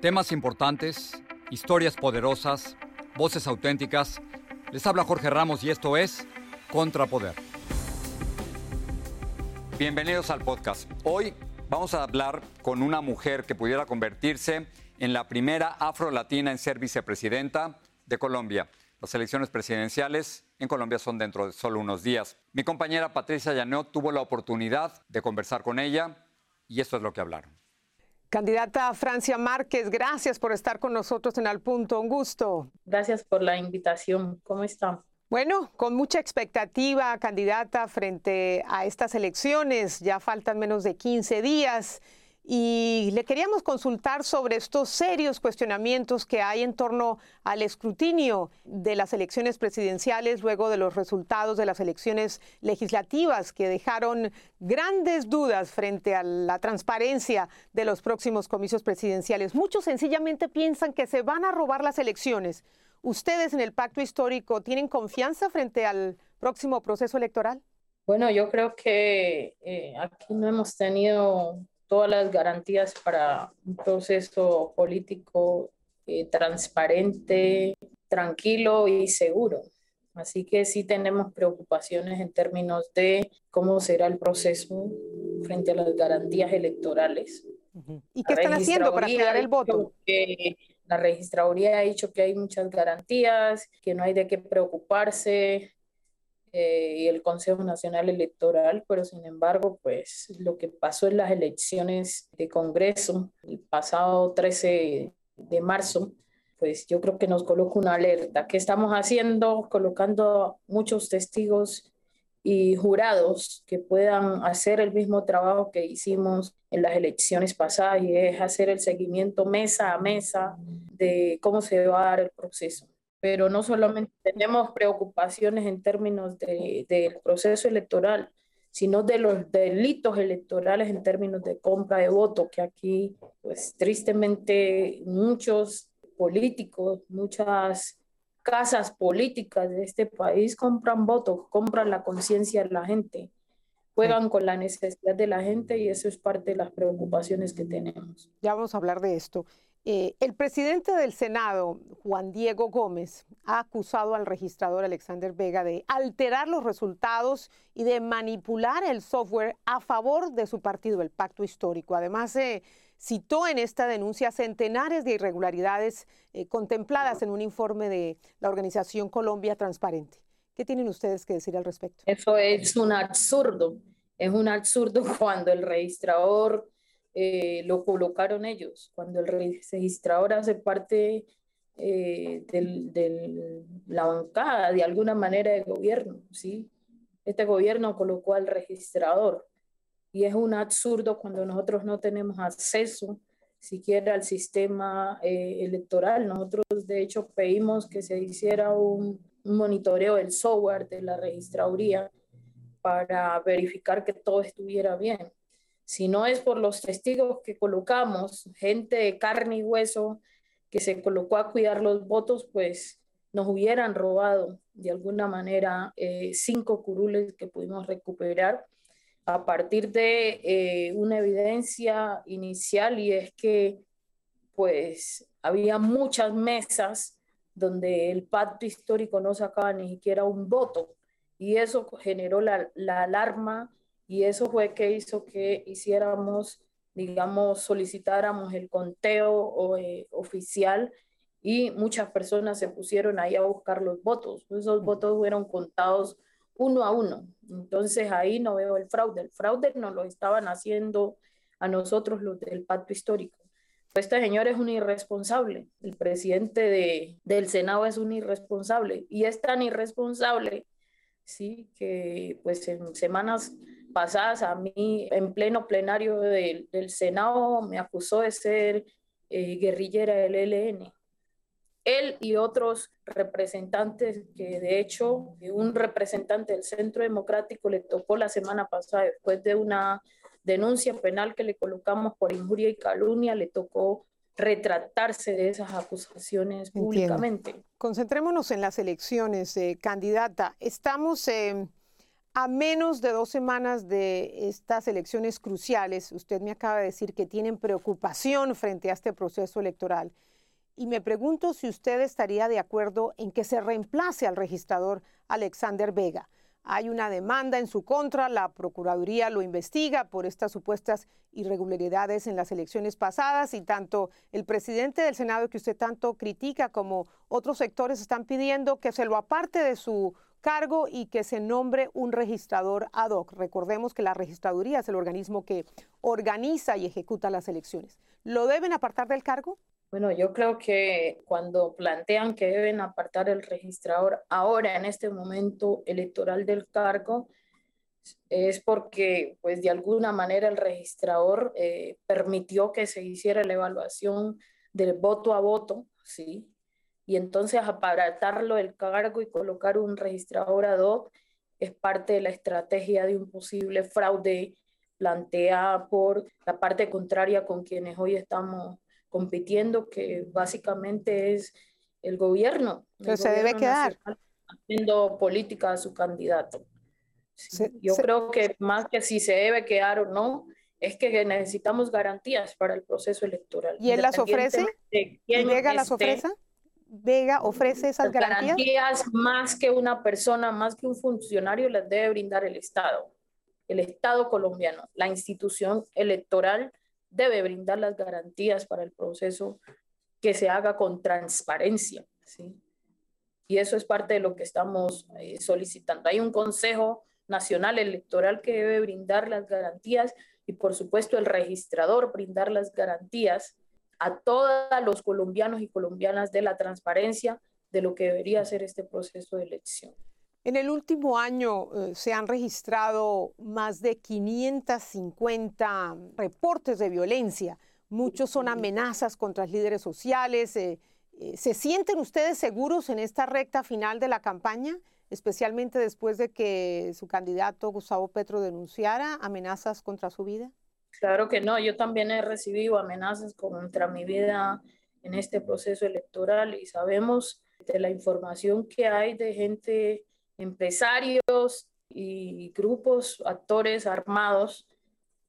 Temas importantes, historias poderosas, voces auténticas. Les habla Jorge Ramos y esto es Contrapoder. Bienvenidos al podcast. Hoy vamos a hablar con una mujer que pudiera convertirse en la primera afro-latina en ser vicepresidenta de Colombia. Las elecciones presidenciales en Colombia son dentro de solo unos días. Mi compañera Patricia Llanot tuvo la oportunidad de conversar con ella y esto es lo que hablaron. Candidata Francia Márquez, gracias por estar con nosotros en Al Punto. Un gusto. Gracias por la invitación. ¿Cómo está? Bueno, con mucha expectativa, candidata, frente a estas elecciones. Ya faltan menos de 15 días y le queríamos consultar sobre estos serios cuestionamientos que hay en torno al escrutinio de las elecciones presidenciales luego de los resultados de las elecciones legislativas que dejaron grandes dudas frente a la transparencia de los próximos comicios presidenciales. Muchos sencillamente piensan que se van a robar las elecciones. ¿Ustedes en el pacto histórico tienen confianza frente al próximo proceso electoral? Bueno, yo creo que eh, aquí no hemos tenido todas las garantías para un proceso político eh, transparente, tranquilo y seguro. Así que sí tenemos preocupaciones en términos de cómo será el proceso frente a las garantías electorales. ¿Y qué están haciendo para cuidar el voto? la registraduría ha dicho que hay muchas garantías, que no hay de qué preocuparse, eh, y el Consejo Nacional Electoral, pero sin embargo, pues lo que pasó en las elecciones de Congreso el pasado 13 de marzo, pues yo creo que nos coloca una alerta. ¿Qué estamos haciendo? Colocando muchos testigos y jurados que puedan hacer el mismo trabajo que hicimos en las elecciones pasadas y es hacer el seguimiento mesa a mesa de cómo se va a dar el proceso pero no solamente tenemos preocupaciones en términos del proceso electoral, sino de los delitos electorales en términos de compra de voto, que aquí, pues tristemente, muchos políticos, muchas casas políticas de este país compran votos, compran la conciencia de la gente, juegan con la necesidad de la gente y eso es parte de las preocupaciones que tenemos. Ya vamos a hablar de esto. Eh, el presidente del Senado, Juan Diego Gómez, ha acusado al registrador Alexander Vega de alterar los resultados y de manipular el software a favor de su partido, el Pacto Histórico. Además, eh, citó en esta denuncia centenares de irregularidades eh, contempladas en un informe de la organización Colombia Transparente. ¿Qué tienen ustedes que decir al respecto? Eso es un absurdo. Es un absurdo cuando el registrador eh, lo colocaron ellos. Cuando el registrador hace parte eh, de la bancada, de alguna manera, de gobierno, ¿sí? Este gobierno colocó al registrador y es un absurdo cuando nosotros no tenemos acceso siquiera al sistema eh, electoral. Nosotros, de hecho, pedimos que se hiciera un, un monitoreo del software de la registraduría para verificar que todo estuviera bien si no es por los testigos que colocamos, gente de carne y hueso que se colocó a cuidar los votos, pues nos hubieran robado de alguna manera eh, cinco curules que pudimos recuperar. A partir de eh, una evidencia inicial y es que pues había muchas mesas donde el pacto histórico no sacaba ni siquiera un voto y eso generó la, la alarma y eso fue que hizo que hiciéramos, digamos, solicitáramos el conteo eh, oficial y muchas personas se pusieron ahí a buscar los votos. Esos votos fueron contados uno a uno. Entonces ahí no veo el fraude. El fraude nos lo estaban haciendo a nosotros los del pacto histórico. Este señor es un irresponsable. El presidente de, del Senado es un irresponsable y es tan irresponsable, sí, que pues en semanas pasadas a mí en pleno plenario del, Senado me acusó de ser eh, guerrillera del ELN. Él y otros representantes, que de hecho un representante del Centro Democrático le tocó la semana pasada, después de una denuncia penal que le colocamos por injuria y calumnia, le tocó retratarse de esas acusaciones públicamente. Concentrémonos en las elecciones, eh, candidata. Estamos eh, a menos de dos semanas de estas elecciones cruciales. Usted me acaba de decir que tienen preocupación frente a este proceso electoral. Y me pregunto si usted estaría de acuerdo en que se reemplace al registrador Alexander Vega. Hay una demanda en su contra, la Procuraduría lo investiga por estas supuestas irregularidades en las elecciones pasadas y tanto el presidente del Senado que usted tanto critica como otros sectores están pidiendo que se lo aparte de su cargo y que se nombre un registrador ad hoc. Recordemos que la registraduría es el organismo que organiza y ejecuta las elecciones. ¿Lo deben apartar del cargo? Bueno, yo creo que cuando plantean que deben apartar el registrador ahora en este momento electoral del cargo, es porque pues de alguna manera el registrador eh, permitió que se hiciera la evaluación del voto a voto, ¿sí? Y entonces aparatarlo del cargo y colocar un registrador ad hoc es parte de la estrategia de un posible fraude planteada por la parte contraria con quienes hoy estamos compitiendo, que básicamente es el gobierno. Pero se debe quedar. Haciendo política a su candidato. Yo creo que más que si se debe quedar o no, es que necesitamos garantías para el proceso electoral. ¿Y él las ofrece? ¿Y Vega las ofrece? ¿Vega ofrece esas garantías? Garantías más que una persona, más que un funcionario, las debe brindar el Estado, el Estado colombiano, la institución electoral debe brindar las garantías para el proceso que se haga con transparencia. ¿sí? Y eso es parte de lo que estamos eh, solicitando. Hay un Consejo Nacional Electoral que debe brindar las garantías y por supuesto el registrador brindar las garantías a todos los colombianos y colombianas de la transparencia de lo que debería ser este proceso de elección. En el último año eh, se han registrado más de 550 reportes de violencia. Muchos son amenazas contra líderes sociales. Eh, eh, ¿Se sienten ustedes seguros en esta recta final de la campaña, especialmente después de que su candidato Gustavo Petro denunciara amenazas contra su vida? Claro que no. Yo también he recibido amenazas contra mi vida en este proceso electoral y sabemos de la información que hay de gente empresarios y grupos, actores armados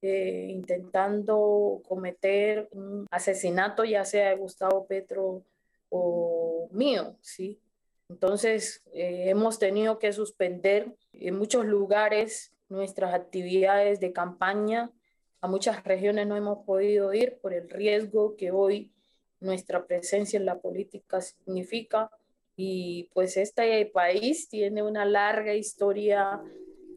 eh, intentando cometer un asesinato, ya sea de Gustavo Petro o mío, ¿sí? Entonces, eh, hemos tenido que suspender en muchos lugares nuestras actividades de campaña. A muchas regiones no hemos podido ir por el riesgo que hoy nuestra presencia en la política significa y pues este país tiene una larga historia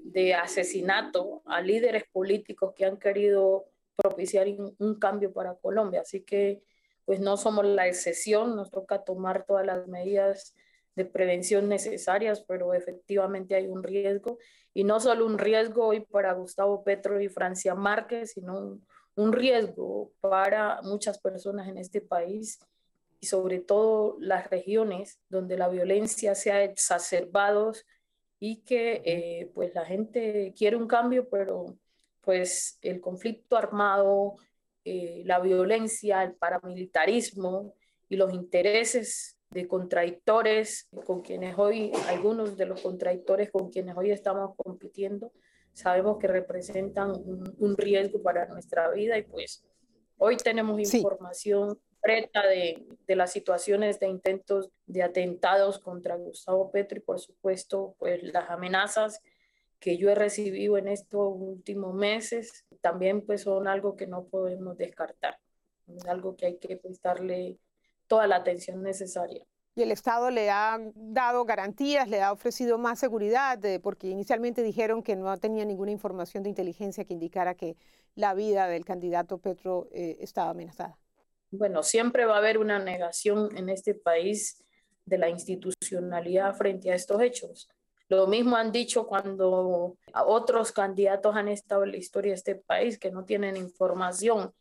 de asesinato a líderes políticos que han querido propiciar un, cambio para Colombia. Así que pues no somos la excepción, nos toca tomar todas las medidas de prevención necesarias, pero efectivamente hay un riesgo, y no solo un riesgo hoy para Gustavo Petro y Francia Márquez, sino un, un riesgo para muchas personas en este país y sobre todo las regiones donde la violencia se ha exacerbado y que eh, pues la gente quiere un cambio, pero pues el conflicto armado, eh, la violencia, el paramilitarismo y los intereses de contradictores con quienes hoy, algunos de los contradictores con quienes hoy estamos compitiendo, sabemos que representan un, riesgo para nuestra vida y pues hoy tenemos información de, de, las situaciones de intentos de atentados contra Gustavo Petro y por supuesto pues las amenazas que yo he recibido en estos últimos meses también pues son algo que no podemos descartar, es algo que hay que prestarle toda la atención necesaria. Y el Estado le ha dado garantías, le ha ofrecido más seguridad, porque inicialmente dijeron que no tenía ninguna información de inteligencia que indicara que la vida del candidato Petro eh, estaba amenazada bueno, siempre va a haber una negación en este país de la institucionalidad frente a estos hechos. Lo mismo han dicho cuando otros candidatos han estado en la historia de este país que no tienen información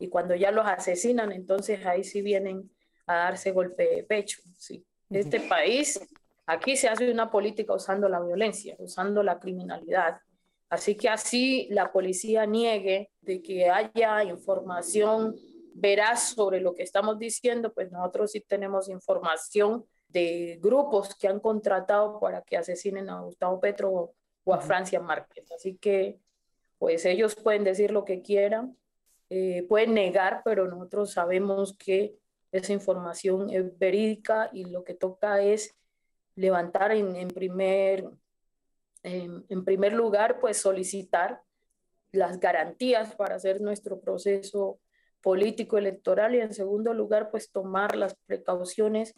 y cuando ya los asesinan, entonces ahí sí vienen a darse golpe de pecho. Sí. Este país, aquí se hace una política usando la violencia, usando la criminalidad. Así que así la policía niegue de que haya información veraz sobre lo que estamos diciendo, pues nosotros sí tenemos información de grupos que han contratado para que asesinen a Gustavo Petro o a Francia Márquez. Así que, pues ellos pueden decir lo que quieran, eh, pueden negar, pero nosotros sabemos que esa información es verídica y lo que toca es levantar en, primer, en primer lugar, pues solicitar las garantías para hacer nuestro proceso político electoral y en segundo lugar, pues tomar las precauciones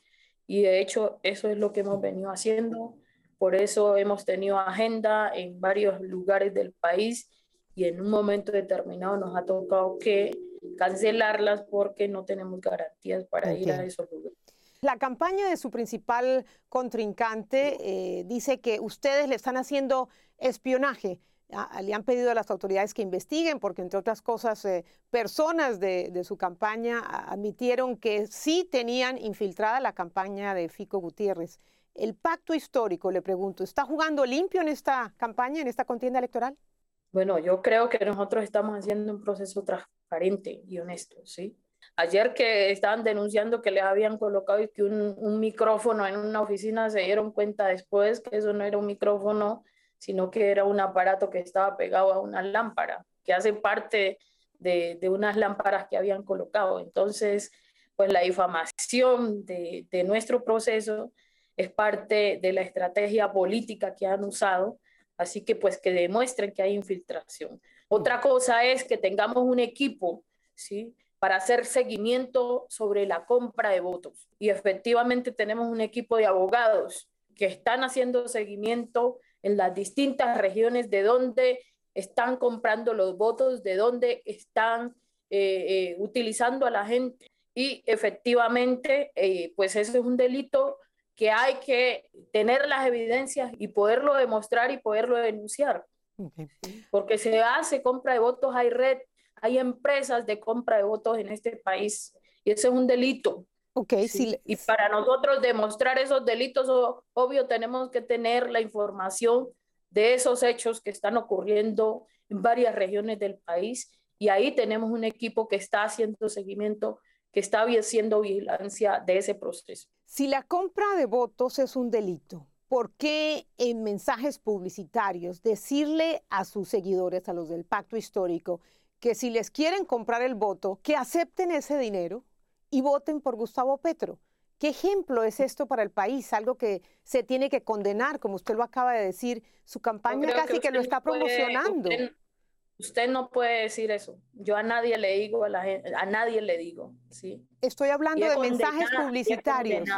y de hecho eso es lo que hemos venido haciendo. Por eso hemos tenido agenda en varios lugares del país y en un momento determinado nos ha tocado que cancelarlas porque no tenemos garantías para ir a esos lugares. La campaña de su principal contrincante eh, dice que ustedes le están haciendo espionaje le han pedido a las autoridades que investiguen, porque entre otras cosas, eh, personas de, su campaña admitieron que sí tenían infiltrada la campaña de Fico Gutiérrez. El pacto histórico, le pregunto, ¿está jugando limpio en esta campaña, en esta contienda electoral? Bueno, yo creo que nosotros estamos haciendo un proceso transparente y honesto, ¿sí? Ayer que estaban denunciando que les habían colocado que un, un micrófono en una oficina, se dieron cuenta después que eso no era un micrófono, sino que era un aparato que estaba pegado a una lámpara, que hace parte de, unas lámparas que habían colocado. Entonces, pues la difamación de, nuestro proceso es parte de la estrategia política que han usado, así que pues que demuestren que hay infiltración. Otra cosa es que tengamos un equipo, ¿sí? para hacer seguimiento sobre la compra de votos. Y efectivamente tenemos un equipo de abogados que están haciendo seguimiento en las distintas regiones de donde están comprando los votos, de donde están eh, eh, utilizando a la gente. Y efectivamente, eh, pues ese es un delito que hay que tener las evidencias y poderlo demostrar y poderlo denunciar. Porque se hace compra de votos, hay red, hay empresas de compra de votos en este país y ese es un delito. Okay, sí. Y para nosotros demostrar esos delitos, obvio, tenemos que tener la información de esos hechos que están ocurriendo en varias regiones del país y ahí tenemos un equipo que está haciendo seguimiento, que está haciendo vigilancia de ese proceso. Si la compra de votos es un delito, ¿por qué en mensajes publicitarios decirle a sus seguidores, a los del pacto histórico, que si les quieren comprar el voto, que acepten ese dinero? y voten por Gustavo Petro. ¿Qué ejemplo es esto para el país? Algo que se tiene que condenar, como usted lo acaba de decir, su campaña casi que, lo está promocionando. usted, no puede decir eso. Yo a nadie le digo, a, la a nadie le digo, ¿sí? Estoy hablando de mensajes publicitarios.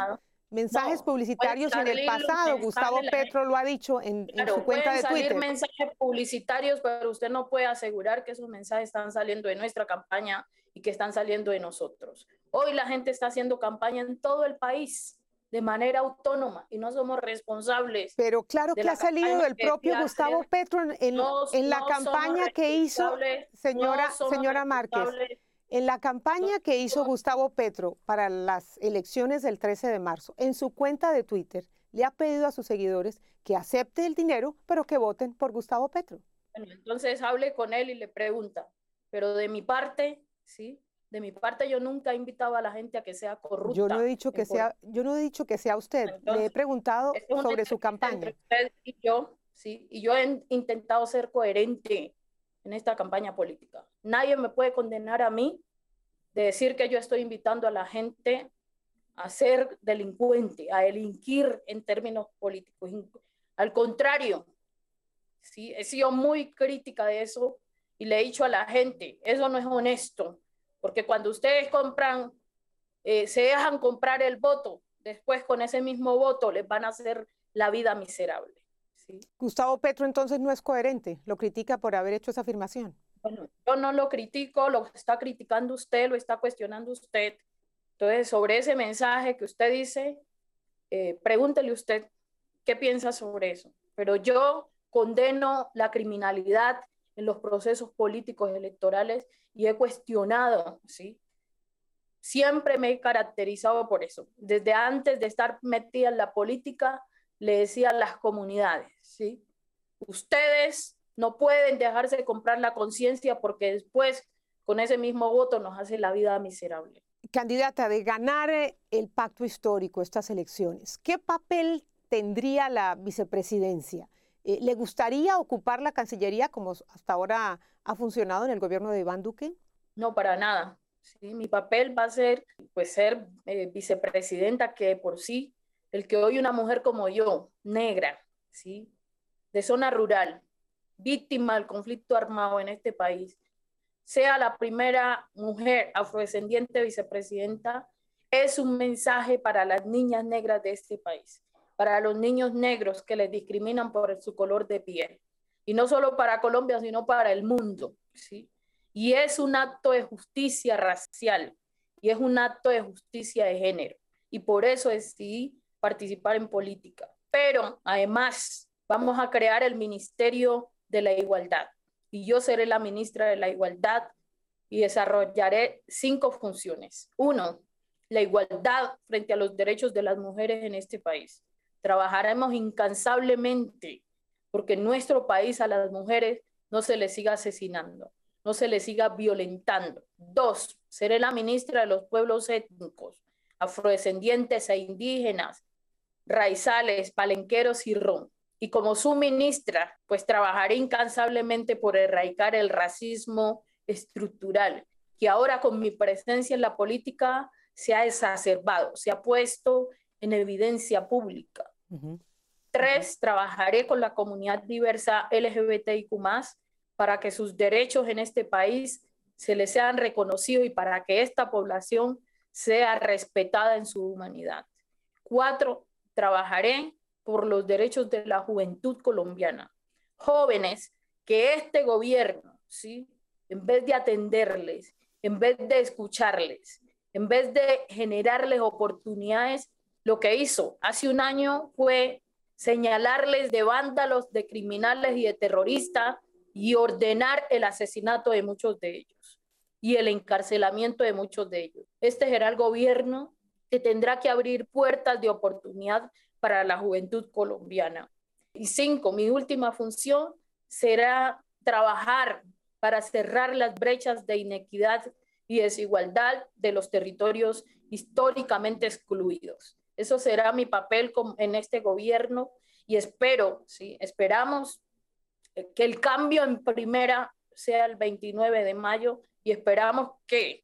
Mensajes publicitarios en el pasado, Gustavo Petro lo ha dicho en, su cuenta de Twitter. salir mensajes publicitarios, pero usted no puede asegurar que esos mensajes están saliendo de nuestra campaña y que están saliendo de nosotros. Hoy la gente está haciendo campaña en todo el país de manera autónoma y no somos responsables. Pero claro que ha salido del propio Gustavo Petro en, la campaña que hizo, señora, señora Márquez, en la campaña que hizo Gustavo Petro para las elecciones del 13 de marzo, en su cuenta de Twitter, le ha pedido a sus seguidores que acepte el dinero, pero que voten por Gustavo Petro. Bueno, entonces hable con él y le pregunta, pero de mi parte, ¿sí? De mi parte, yo nunca he invitado a la gente a que sea corrupta. Yo no he dicho que sea, yo no he dicho que sea usted. Le he preguntado sobre su campaña. usted y yo, sí, y yo he intentado ser coherente en esta campaña política. Nadie me puede condenar a mí de decir que yo estoy invitando a la gente a ser delincuente, a delinquir en términos políticos. Al contrario, sí, he sido muy crítica de eso y le he dicho a la gente, eso no es honesto, porque cuando ustedes compran, eh, se dejan comprar el voto, después con ese mismo voto les van a hacer la vida miserable. ¿Sí? Gustavo Petro entonces no es coherente, lo critica por haber hecho esa afirmación. Bueno, yo no lo critico, lo está criticando usted, lo está cuestionando usted. Entonces, sobre ese mensaje que usted dice, eh, pregúntele usted qué piensas sobre eso. Pero yo condeno la criminalidad en los procesos políticos electorales y he cuestionado, ¿sí? Siempre me he caracterizado por eso. Desde antes de estar metida en la política, le decía a las comunidades, ¿sí? Ustedes no pueden dejarse de comprar la conciencia porque después con ese mismo voto nos hace la vida miserable. Candidata, de ganar eh, el pacto histórico, estas elecciones, ¿qué papel tendría la vicepresidencia? Eh, ¿Le gustaría ocupar la Cancillería como hasta ahora ha funcionado en el gobierno de Iván Duque? No, para nada. ¿sí? Mi papel va a ser pues, ser eh, vicepresidenta, que por sí, el que hoy una mujer como yo, negra, ¿sí? de zona rural, víctima del conflicto armado en este país, sea la primera mujer afrodescendiente vicepresidenta, es un mensaje para las niñas negras de este país para los niños negros que les discriminan por su color de piel. Y no solo para Colombia, sino para el mundo. ¿sí? Y es un acto de justicia racial y es un acto de justicia de género. Y por eso decidí participar en política. Pero además vamos a crear el Ministerio de la Igualdad. Y yo seré la ministra de la Igualdad y desarrollaré cinco funciones. Uno, la igualdad frente a los derechos de las mujeres en este país. Trabajaremos incansablemente porque en nuestro país a las mujeres no se les siga asesinando, no se les siga violentando. Dos, seré la ministra de los pueblos étnicos, afrodescendientes e indígenas, raizales, palenqueros y ron. Y como su ministra, pues trabajaré incansablemente por erradicar el racismo estructural, que ahora con mi presencia en la política se ha exacerbado, se ha puesto en evidencia pública. Tres, trabajaré con la comunidad diversa LGBTIQ para que sus derechos en este país se les sean reconocidos y para que esta población sea respetada en su humanidad. Cuatro, trabajaré por los derechos de la juventud colombiana. Jóvenes que este gobierno, ¿sí? en vez de atenderles, en vez de escucharles, en vez de generarles oportunidades, lo que hizo hace un año fue señalarles de vándalos, de criminales y de terroristas y ordenar el asesinato de muchos de ellos y el encarcelamiento de muchos de ellos. Este será el gobierno que tendrá que abrir puertas de oportunidad para la juventud colombiana. Y cinco, mi última función será trabajar para cerrar las brechas de inequidad y desigualdad de los territorios históricamente excluidos. Eso será mi papel en este gobierno y espero, sí, esperamos eh, que el cambio en primera sea el 29 de mayo y esperamos que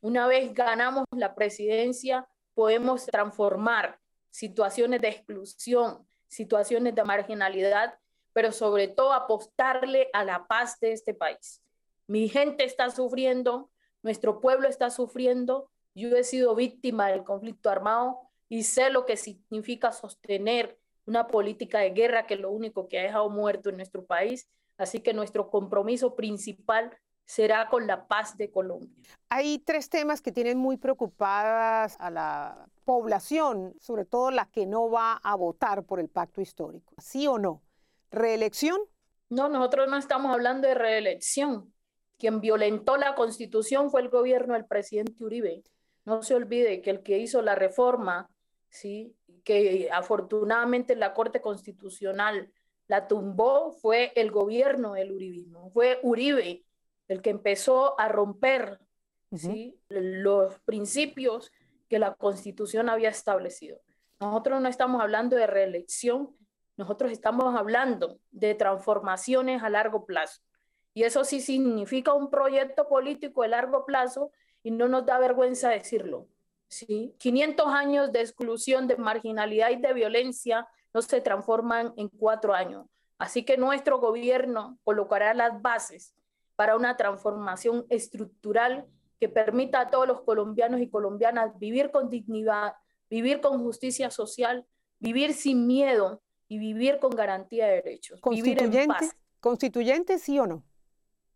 una vez ganamos la presidencia podemos transformar situaciones de exclusión, situaciones de marginalidad, pero sobre todo apostarle a la paz de este país. Mi gente está sufriendo, nuestro pueblo está sufriendo, yo he sido víctima del conflicto armado y sé lo que significa sostener una política de guerra que es lo único que ha dejado muerto en nuestro país. Así que nuestro compromiso principal será con la paz de Colombia. Hay tres temas que tienen muy preocupadas a la población, sobre todo la que no va a votar por el pacto histórico. ¿Sí o no? ¿Reelección? No, nosotros no estamos hablando de reelección. Quien violentó la constitución fue el gobierno del presidente Uribe. No se olvide que el que hizo la reforma ¿sí? que afortunadamente la Corte Constitucional la tumbó, fue el gobierno del uribismo, fue Uribe el que empezó a romper ¿sí? los principios que la Constitución había establecido. Nosotros no estamos hablando de reelección, nosotros estamos hablando de transformaciones a largo plazo. Y eso sí significa un proyecto político de largo plazo y no nos da vergüenza decirlo. ¿sí? 500 años de exclusión, de marginalidad y de violencia no se transforman en cuatro años. Así que nuestro gobierno colocará las bases para una transformación estructural que permita a todos los colombianos y colombianas vivir con dignidad, vivir con justicia social, vivir sin miedo y vivir con garantía de derechos. Vivir en paz. ¿Constituyente sí o no?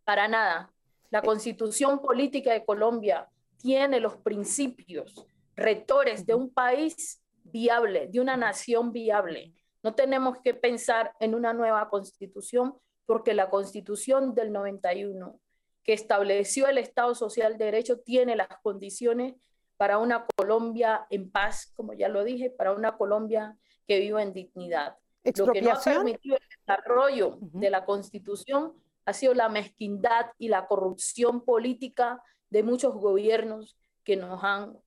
Para nada. La constitución política de Colombia tiene los principios rectores de un país viable, de una nación viable. No tenemos que pensar en una nueva constitución porque la constitución del 91 que estableció el Estado Social de Derecho tiene las condiciones para una Colombia en paz, como ya lo dije, para una Colombia que viva en dignidad. Lo que no ha permitido el desarrollo de la Constitución ha sido la mezquindad y la corrupción política de muchos gobiernos que nos han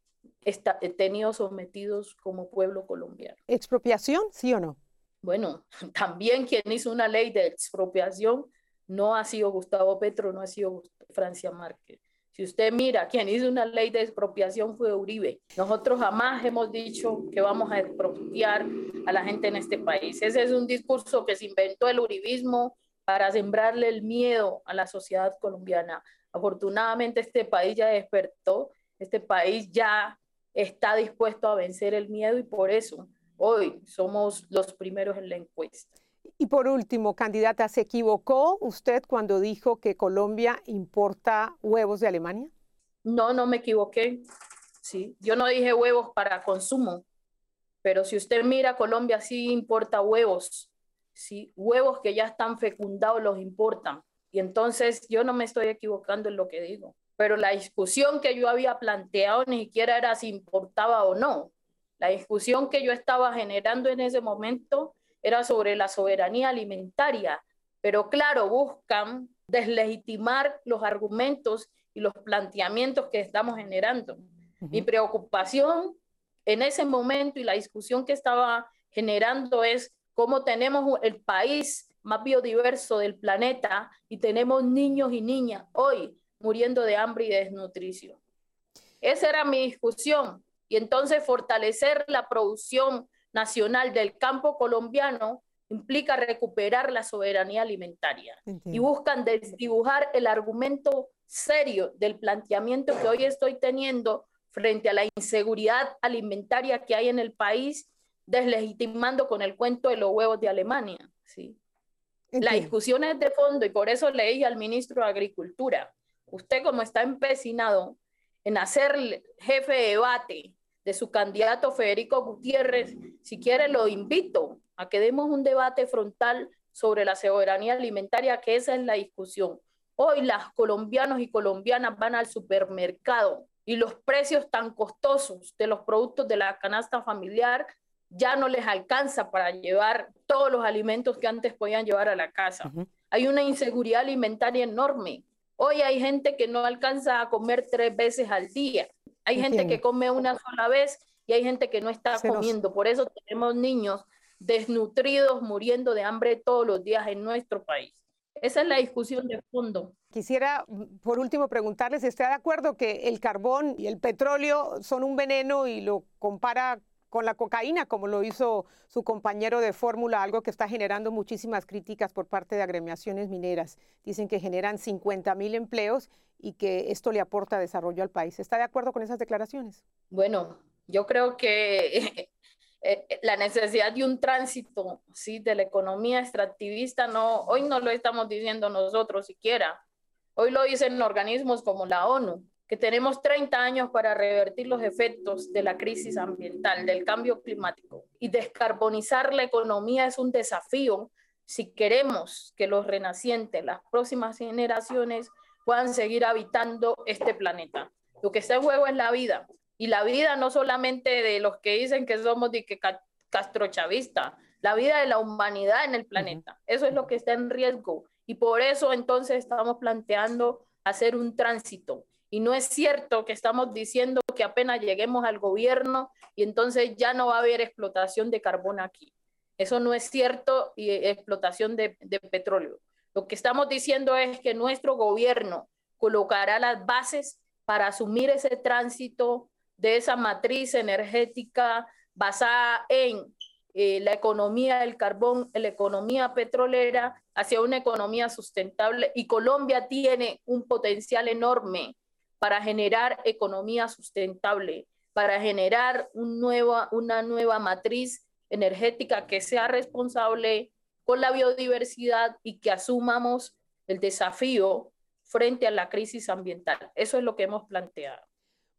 tenido sometidos como pueblo colombiano. ¿Expropiación, sí o no? Bueno, también quien hizo una ley de expropiación no ha sido Gustavo Petro, no ha sido Francia Márquez. Si usted mira, quien hizo una ley de expropiación fue Uribe. Nosotros jamás hemos dicho que vamos a expropiar a la gente en este país. Ese es un discurso que se inventó el uribismo para sembrarle el miedo a la sociedad colombiana. Afortunadamente este país ya despertó, este país ya está dispuesto a vencer el miedo y por eso hoy somos los primeros en la encuesta. Y por último, candidata, ¿se equivocó usted cuando dijo que Colombia importa huevos de Alemania? No, no me equivoqué. Sí, yo no dije huevos para consumo, pero si usted mira, Colombia sí importa huevos. Sí, huevos que ya están fecundados los importan. Y entonces yo no me estoy equivocando en lo que digo. Pero la discusión que yo había planteado ni siquiera era si importaba o no. La discusión que yo estaba generando en ese momento era sobre la soberanía alimentaria, pero claro, buscan deslegitimar los argumentos y los planteamientos que estamos generando. Mi preocupación en ese momento y la discusión que estaba generando es cómo tenemos el país más biodiverso del planeta y tenemos niños y niñas hoy muriendo de hambre y desnutrición. Esa era mi discusión. Y entonces fortalecer la producción nacional del campo colombiano implica recuperar la soberanía alimentaria y buscan desdibujar el argumento serio del planteamiento que hoy estoy teniendo frente a la inseguridad alimentaria que hay en el país, deslegitimando con el cuento de los huevos de Alemania. ¿sí? La discusión es de fondo y por eso le dije al ministro de Agricultura, usted como está empecinado en hacer jefe de debate de su candidato Federico Gutiérrez, si quiere lo invito a que demos un debate frontal sobre la soberanía alimentaria, que esa es la discusión. Hoy las colombianos y colombianas van al supermercado y los precios tan costosos de los productos de la canasta familiar ya no les alcanza para llevar todos los alimentos que antes podían llevar a la casa. Hay una inseguridad alimentaria enorme. Hoy hay gente que no alcanza a comer tres veces al día. Hay gente que come una sola vez y hay gente que no está comiendo. Por eso tenemos niños desnutridos, muriendo de hambre todos los días en nuestro país. Esa es la discusión de fondo. Quisiera, por último, preguntarles si está de acuerdo que el carbón y el petróleo son un veneno y lo compara con la cocaína, como lo hizo su compañero de fórmula, algo que está generando muchísimas críticas por parte de agremiaciones mineras. Dicen que generan 50 mil empleos y que esto le aporta desarrollo al país. ¿Está de acuerdo con esas declaraciones? Bueno, yo creo que eh, la necesidad de un tránsito ¿sí? de la economía extractivista, no, hoy no lo estamos diciendo nosotros siquiera. Hoy lo dicen organismos como la ONU, que tenemos 30 años para revertir los efectos de la crisis ambiental, del cambio climático. Y descarbonizar la economía es un desafío si queremos que los renacientes, las próximas generaciones, puedan seguir habitando este planeta. Lo que está en juego es la vida. Y la vida no solamente de los que dicen que somos de que castrochavista, la vida de la humanidad en el planeta. Eso es lo que está en riesgo. Y por eso entonces estamos planteando hacer un tránsito y no es cierto que estamos diciendo que apenas lleguemos al gobierno y entonces ya no va a haber explotación de carbón aquí. Eso no es cierto y explotación de, petróleo. Lo que estamos diciendo es que nuestro gobierno colocará las bases para asumir ese tránsito de esa matriz energética basada en eh, la economía del carbón, la economía petrolera, hacia una economía sustentable. Y Colombia tiene un potencial enorme para generar economía sustentable, para generar un una nueva matriz energética que sea responsable con la biodiversidad y que asumamos el desafío frente a la crisis ambiental. Eso es lo que hemos planteado.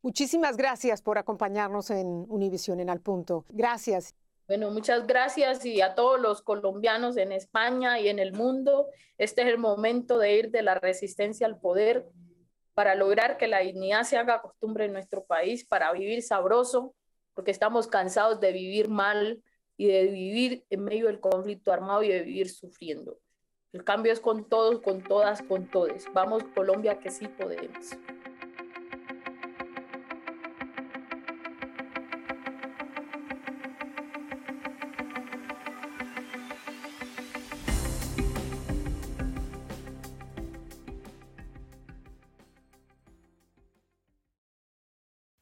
Muchísimas gracias por acompañarnos en Univisión en Al Punto. Gracias. Bueno, muchas gracias y a todos los colombianos en España y en el mundo. Este es el momento de ir de la resistencia al poder para lograr que la dignidad se haga costumbre en nuestro país, para vivir sabroso, porque estamos cansados de vivir mal y de vivir en medio del conflicto armado y de vivir sufriendo. El cambio es con todos, con todas, con todos. Vamos Colombia que sí podemos.